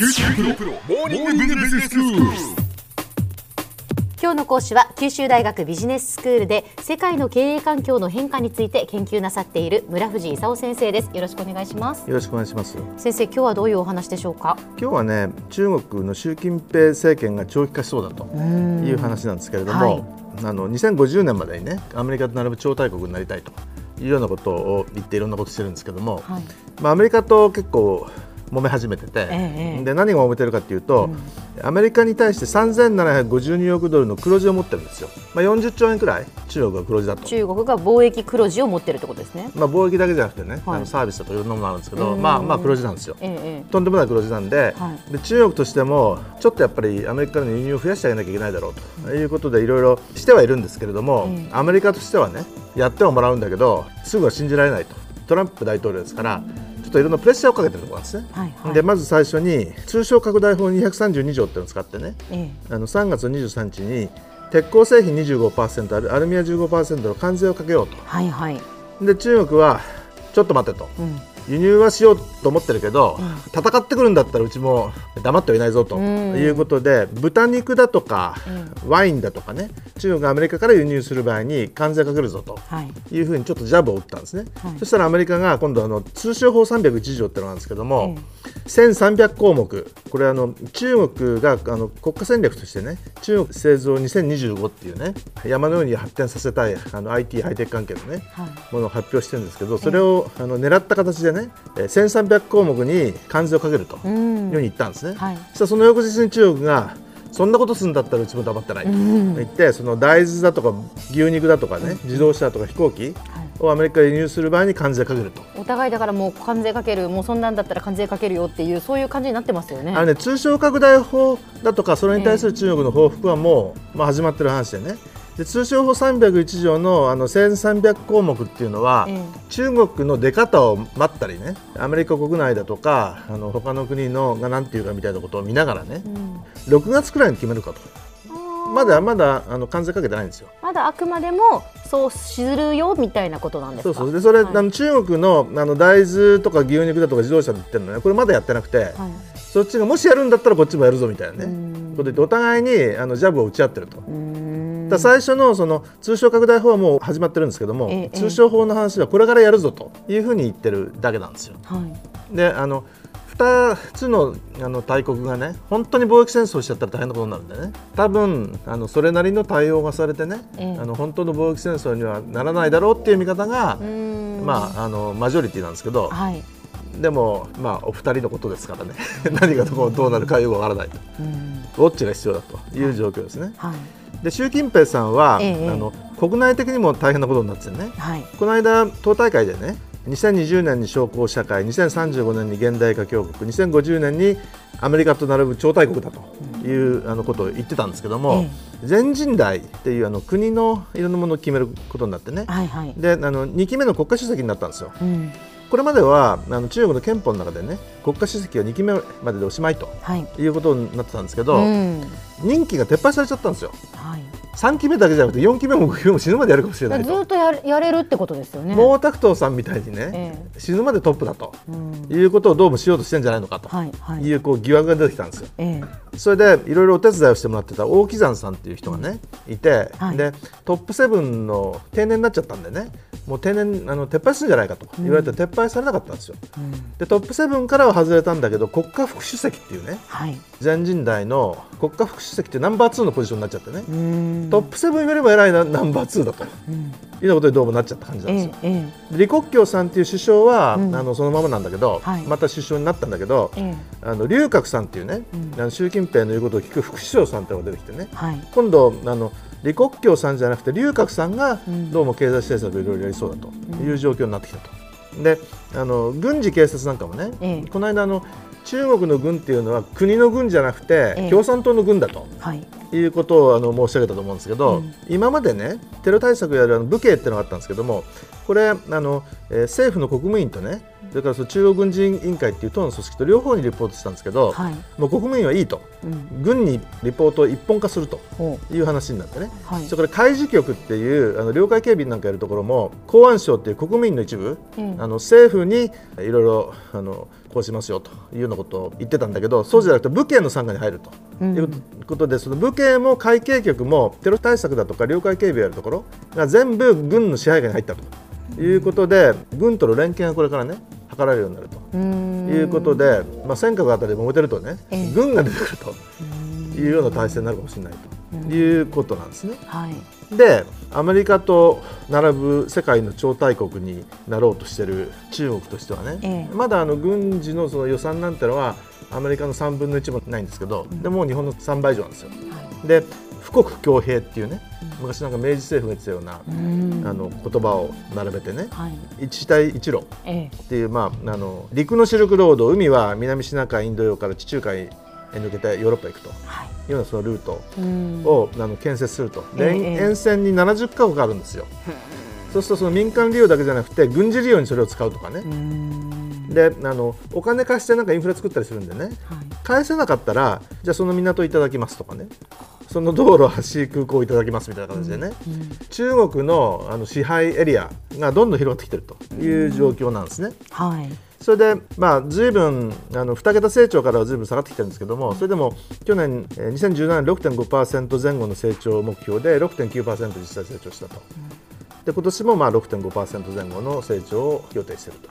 九州大学モーニングビジネススクール。今日の講師は九州大学ビジネススクールで世界の経営環境の変化について研究なさっている村藤勲先生です。よろしくお願いします。よろしくお願いします。先生今日はどういうお話でしょうか？今日はね、中国の習近平政権が長期化しそうだという話なんですけれども、はい。あの2050年までにね、アメリカと並ぶ超大国になりたいというようなことを言っていろんなことしてるんですけども、はい。まあアメリカと結構揉め始めてて、ええで何が揉めてるかっていうと、アメリカに対して3752億ドルの黒字を持ってるんですよ。まあ40兆円くらい中国が黒字だと。中国が貿易黒字を持ってるってことですね。まあ貿易だけじゃなくてね、はい。あのサービスとかいろんなものあるんですけど、うん。まあまあ黒字なんですよ。ええとんでもない黒字なんで,、はで中国としてもちょっとやっぱりアメリカの輸入を増やしてあげなきゃいけないだろうと。いうことでいろいろしてはいるんですけれども、ええ。アメリカとしてはねやってはもらうんだけどすぐは信じられないと。トランプ大統領ですからちょっといろんなプレッシャーをかけてるところなんですね。はいはい。でまず最初に通商拡大法232条っていうのを使ってねええ。あの3月23日に鉄鋼製品25%アルアルミは15%の関税をかけようと。はいはい。で中国はちょっと待てと、うん輸入はしようと思ってるけど、戦ってくるんだったらうちも黙ってはいないぞとうん。いうことで、豚肉だとか、ワインだとかね中国がアメリカから輸入する場合に関税かけるぞと。はい。いうふうにちょっとジャブを打ったんですね、はい。そしたらアメリカが今度あの通商法301条ってのがあるんですけども、え1300項目。これあの中国があの国家戦略としてね中国製造2025っていうね山のように発展させたいあの IT ハイテク関係のね、はい。ものを発表してるんですけどそれをあの狙った形でねえー1300項目に関税をかけるといううふうんに言ったんですね、はい。そしたらその翌日に中国がそんなことするんだったらうちも黙ってないと言ってその大豆だとか牛肉だとかね自動車だとか飛行機をアメリカから輸入する場合に関税かけると。お互いだからもう関税かけるもうそんなんだったら関税かけるよっていうそういう感じになってますよね。あのね、通商拡大法だとかそれに対する中国の報復はもう、まあ、始まってる話でねで通商法301条のあの1300項目っていうのは、え中国の出方を待ったりねアメリカ国内だとかあの他の国のが何ていうかみたいなことを見ながらね、6月くらいに決めるかと。まだまだあの関税かけてないんですよ。まだあくまでもそうするよみたいなことなんですか？そうそう。でそれ、はい。あの中国のあの大豆とか牛肉だとか自動車で言ってるのね。これまだやってなくて、はい。そっちがもしやるんだったらこっちもやるぞみたいなね。ん。こと言ってお互いにあのジャブを打ち合ってると。だ最初のその通商拡大法はもう始まってるんですけども、ええ通商法の話はこれからやるぞというふうに言ってるだけなんですよ。はい。であの2つのあの大国がね本当に貿易戦争しちゃったら大変なことになるんでね。多分あのそれなりの対応がされてね、ええ。あの本当の貿易戦争にはならないだろうっていう見方が、まあ、あのマジョリティなんですけどはい。でも、まあ、お二人のことですからね。何がどうどうなるかよくわからないと。うん。ウォッチが必要だという状況ですね。はいで習近平さんは、ええあの国内的にも大変なことになってるね。はいこの間党大会でね2020年に小康社会2035年に現代化強国2050年にアメリカと並ぶ超大国だというあのことを言ってたんですけども、全人代っていうあの国のいろんなものを決めることになってねはいはいであの2期目の国家主席になったんですよ。うんこれまではあの中国の憲法の中でね国家主席は2期目まででおしまいとはい。いうことになってたんですけど、うん。任期が撤廃されちゃったんですよ。はい。3期目だけじゃなくて4期目も5期目も死ぬまでやるかもしれないと。ずっとやるやれるってことですよね。毛沢東さんみたいにね、え死ぬまでトップだとえうん。いうことをどうもしようとしてんじゃないのかとはいはい。いうこう疑惑が出てきたんですよ。えそれでいろいろお手伝いをしてもらってた大木山さんっていう人がねいて、はい。でトップセブンの定年になっちゃったんでねもう定年あの撤廃するんじゃないかと。言われて撤廃されなかったんですよ。えうん。でトップセブンからは外れたんだけど国家副主席っていうね。はい。全人代の国家副主席ってナンバー2のポジションになっちゃってね、うん。トップセブンよりも偉いなナンバー2だと。うん。いうようなことでどうもなっちゃった感じなんですよ。えええ李克強さんっていう首相は、うん。あのそのままなんだけど、はい。また首相になったんだけど、ええ。あの劉鶴さんっていうね、うん。あの習近平の言うことを聞く副首相さんっていうのが出てきてね。はい。今度あの李克強さんじゃなくて劉鶴さんがうん。どうも経済政策をいろいろやりそうだと。いう状況になってきたと。であの軍事警察なんかもね、ええ。この間あの中国の軍っていうのは国の軍じゃなくて、ええ。共産党の軍だと。はい。いうことをあの申し上げたと思うんですけど、うん。今までねテロ対策をやるあの武警っていうのがあったんですけどもこれあの、えー政府の国務院とねそれからその中央軍事委員会っていう党の組織と両方にリポートしたんですけど、はい。もう国民はいいと、うん。軍にリポートを一本化するとほいう話になってね、はい。それから海事局っていうあの領海警備なんかやるところも公安省っていう国民の一部、うんあの政府にいろいろあのこうしますよというようなことを言ってたんだけどそうじゃなくて武警の傘下に入ると、うん。いうことでその武警も海警局もテロ対策だとか領海警備をやるところが全部軍の支配下に入ったと。いうことで軍との連携がこれからね図られるようになると。いうことで、まあ、尖閣あたりで揉めてるとね、ええ。軍が出てくるというような体制になるかもしれないということなんですね。はい。でアメリカと並ぶ世界の超大国になろうとしている中国としてはね、ええ。まだあの軍事のその予算なんてのはアメリカの3分の1もないんですけど、でもう日本の3倍以上なんですよ。で富国強兵っていうね昔なんか明治政府が言ってたような、うん。あの言葉を並べてねはい。一帯一路ええっていう、まあ、あの陸のシルクロード海は南シナ海インド洋から地中海へ抜けてヨーロッパへ行くと。はい。いうようなそのルートうん。を、あの建設すると、ええ。連ええ沿線に70カ国あるんですよ。そうするとその民間利用だけじゃなくて軍事利用にそれを使うとかね。う、ん。であのお金貸してなんかインフラ作ったりするんでね。はい。返せなかったらじゃあその港いただきますとかねその道路橋空港いただきますみたいな形でね、中国のあの支配エリアがどんどん広がってきてるという状況なんですね。はい。それで、まあ、ずいぶんあの2桁成長からはずいぶん下がってきてるんですけどもそれでも去年えー2017年6.5%前後の成長目標で6.9%実際成長したと、で今年もまあ6.5%前後の成長を予定していると。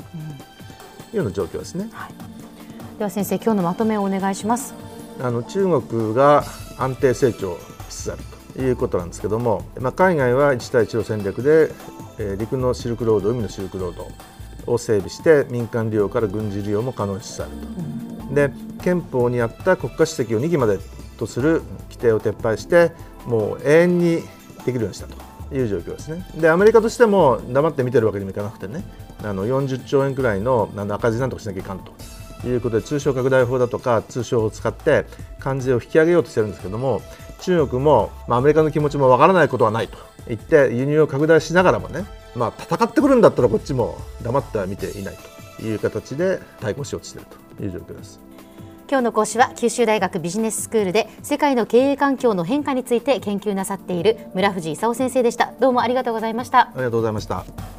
いうような状況ですね。では先生今日のまとめをお願いします。あの中国が安定成長しつつあるということなんですけども、まあ、海外は一帯一路戦略で、えー陸のシルクロード海のシルクロードを整備して民間利用から軍事利用も可能にしつつあると、で憲法にあった国家主席を2期までとする規定を撤廃してもう永遠にできるようにしたという状況ですね。でアメリカとしても黙って見てるわけにもいかなくてねあの40兆円くらいのあの赤字なんとかしなきゃいかんということで通商拡大法だとか通商法を使って関税を引き上げようとしてるんですけども中国も、まあ、アメリカの気持ちもわからないことはないと言って輸入を拡大しながらもね、まあ、戦ってくるんだったらこっちも黙っては見ていないという形で対抗しようとしているという状況です。今日の講師は九州大学ビジネススクールで世界の経営環境の変化について研究なさっている村藤勲先生でしたどうもありがとうございましたありがとうございました。